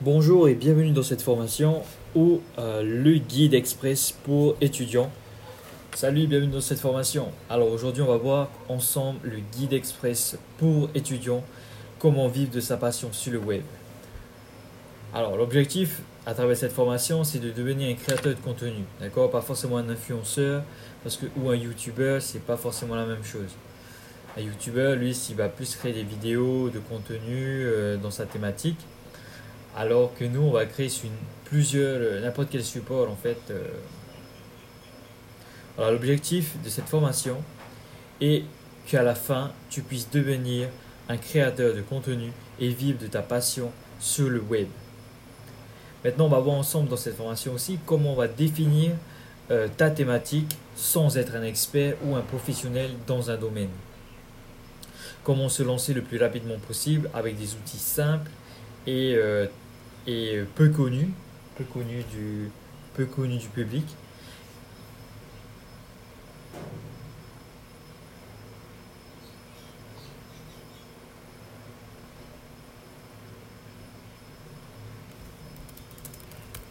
Bonjour et bienvenue dans cette formation ou euh, le guide express pour étudiants. Salut, bienvenue dans cette formation. Alors aujourd'hui, on va voir ensemble le guide express pour étudiants, comment vivre de sa passion sur le web. Alors l'objectif à travers cette formation, c'est de devenir un créateur de contenu, d'accord? Pas forcément un influenceur parce que ou un youtubeur, c'est pas forcément la même chose. Un youtubeur, lui, il va plus créer des vidéos de contenu euh, dans sa thématique alors que nous, on va créer sur plusieurs, euh, n'importe quel support en fait. Euh. Alors l'objectif de cette formation est qu'à la fin, tu puisses devenir un créateur de contenu et vivre de ta passion sur le web. Maintenant, on va voir ensemble dans cette formation aussi comment on va définir euh, ta thématique sans être un expert ou un professionnel dans un domaine. Comment se lancer le plus rapidement possible avec des outils simples et et peu connu, peu connu du, peu connu du public.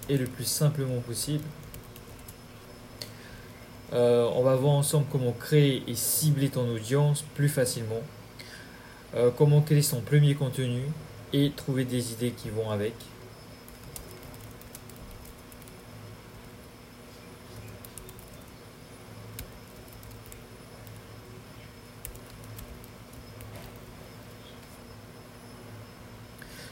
Et le plus simplement possible. Euh, on va voir ensemble comment créer et cibler ton audience plus facilement. Euh, comment créer son premier contenu et trouver des idées qui vont avec.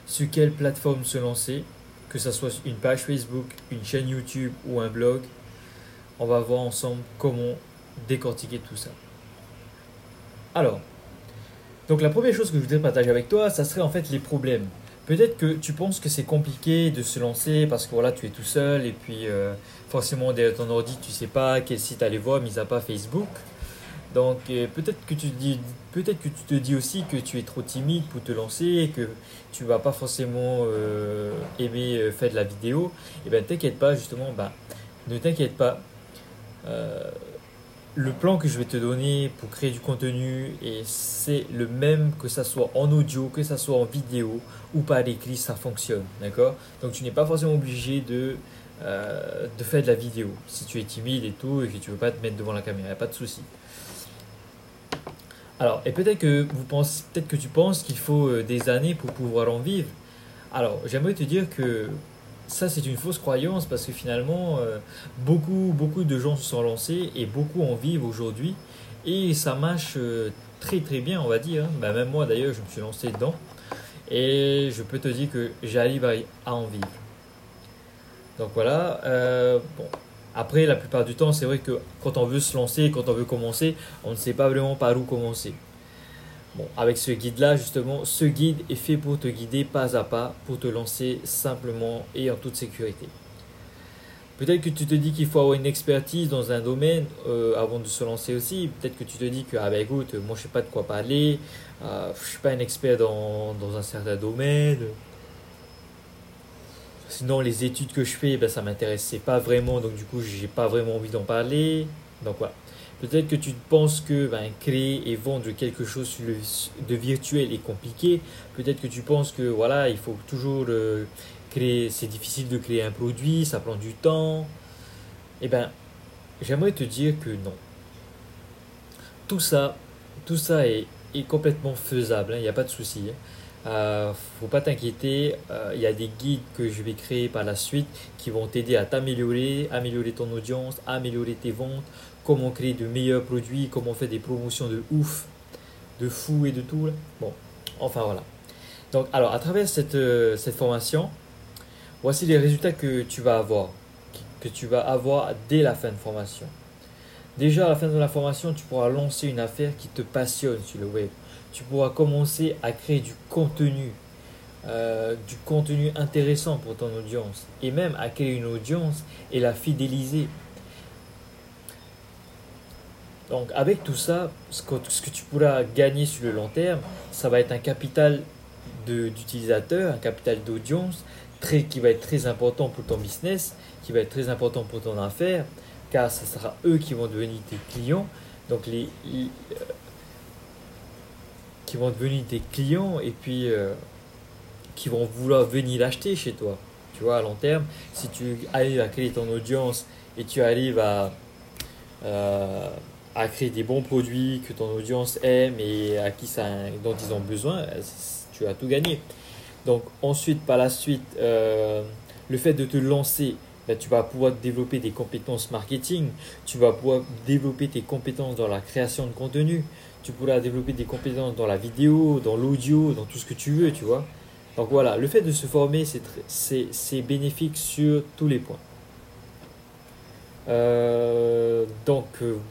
Sur quelle plateforme se lancer, que ce soit une page Facebook, une chaîne YouTube ou un blog. On va voir ensemble comment décortiquer tout ça. Alors, donc la première chose que je voudrais partager avec toi, ça serait en fait les problèmes. Peut-être que tu penses que c'est compliqué de se lancer parce que voilà, tu es tout seul et puis euh, forcément derrière ton ordi, tu sais pas quel site aller voir, mis à part Facebook. Donc euh, peut-être que tu dis, peut-être que tu te dis aussi que tu es trop timide pour te lancer et que tu vas pas forcément euh, aimer euh, faire de la vidéo. Et eh ben t'inquiète pas justement, bah, ne t'inquiète pas. le plan que je vais te donner pour créer du contenu et c'est le même que ça soit en audio, que ça soit en vidéo ou par écrit, ça fonctionne, d'accord? Donc tu n'es pas forcément obligé de de faire de la vidéo si tu es timide et tout et que tu veux pas te mettre devant la caméra, y a pas de souci. Alors, et peut-être que, vous pensez, peut-être que tu penses qu'il faut euh, des années pour pouvoir en vivre. Alors, j'aimerais te dire que ça, c'est une fausse croyance parce que finalement, euh, beaucoup, beaucoup de gens se sont lancés et beaucoup en vivent aujourd'hui. Et ça marche euh, très très bien, on va dire. Hein. Bah, même moi, d'ailleurs, je me suis lancé dedans. Et je peux te dire que j'arrive à, en vivre. Donc voilà. bon, après, la plupart du temps, c'est vrai que quand on veut se lancer, quand on veut commencer, on ne sait pas vraiment par où commencer. Bon, avec ce guide-là, justement, ce guide est fait pour te guider pas à pas, pour te lancer simplement et en toute sécurité. Peut-être que tu te dis qu'il faut avoir une expertise dans un domaine euh, avant de se lancer aussi. Peut-être que tu te dis que, ah ben écoute, moi je sais pas de quoi parler, euh, je suis pas un expert dans, dans un certain domaine, Sinon, les études que je fais, ben, ça m'intéressait pas vraiment, donc du coup, j'ai pas vraiment envie d'en parler. Donc voilà. Peut-être que tu penses que ben, créer et vendre quelque chose de virtuel est compliqué. Peut-être que tu penses que voilà, il faut toujours euh, créer, c'est difficile de créer un produit, ça prend du temps. Eh ben, j'aimerais te dire que non. Tout ça, tout ça est, complètement faisable, il hein, n'y a pas de souci. Hein. Euh, faut pas t'inquiéter, euh, il y a des guides que je vais créer par la suite qui vont t'aider à t'améliorer, améliorer ton audience, améliorer tes ventes, comment créer de meilleurs produits, comment faire des promotions de ouf, de fou et de tout. Bon, enfin voilà. Donc, alors, à travers cette, euh, cette formation, voici les résultats que tu vas avoir, que tu vas avoir dès la fin de formation. Déjà, à la fin de la formation, tu pourras lancer une affaire qui te passionne sur le web tu pourras commencer à créer du contenu, euh, du contenu intéressant pour ton audience et même à créer une audience et la fidéliser. Donc avec tout ça, ce que, tu pourras gagner sur le long terme, ça va être un capital d'utilisateurs, un capital d'audience très, qui va être très important pour ton business, qui va être très important pour ton affaire, car ce sera eux qui vont devenir tes clients. Donc les, vont devenir des clients et puis euh, qui vont vouloir venir l'acheter chez toi. Tu vois, à long terme, si tu arrives à créer ton audience et tu arrives à, euh, à créer des bons produits que ton audience aime et à qui ça, dont ils ont besoin, tu as tout gagné. Donc ensuite, par la suite, euh, le fait de te lancer, ben, tu vas pouvoir développer des compétences marketing, tu vas pouvoir développer tes compétences dans la création de contenu, tu pourras développer des compétences dans la vidéo, dans l'audio, dans tout ce que tu veux, tu vois. Donc voilà, le fait de se former, c'est bénéfique sur tous les points. Euh, donc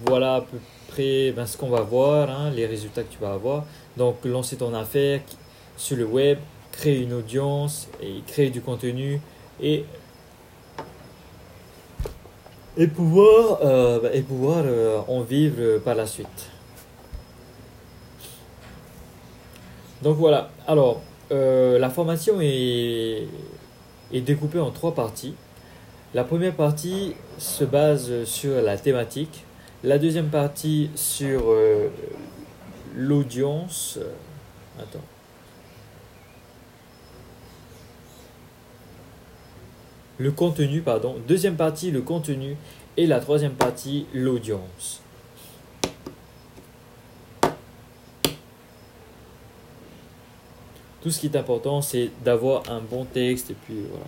voilà à peu près ben, ce qu'on va voir, hein, les résultats que tu vas avoir. Donc lancer ton affaire sur le web, créer une audience et créer du contenu et et pouvoir euh, pouvoir euh, en vivre par la suite. Donc voilà. Alors euh, la formation est, est découpée en trois parties. La première partie se base sur la thématique. La deuxième partie sur euh, l'audience. Attends. Le contenu, pardon. Deuxième partie, le contenu. Et la troisième partie, l'audience. Tout ce qui est important, c'est d'avoir un bon texte et puis voilà.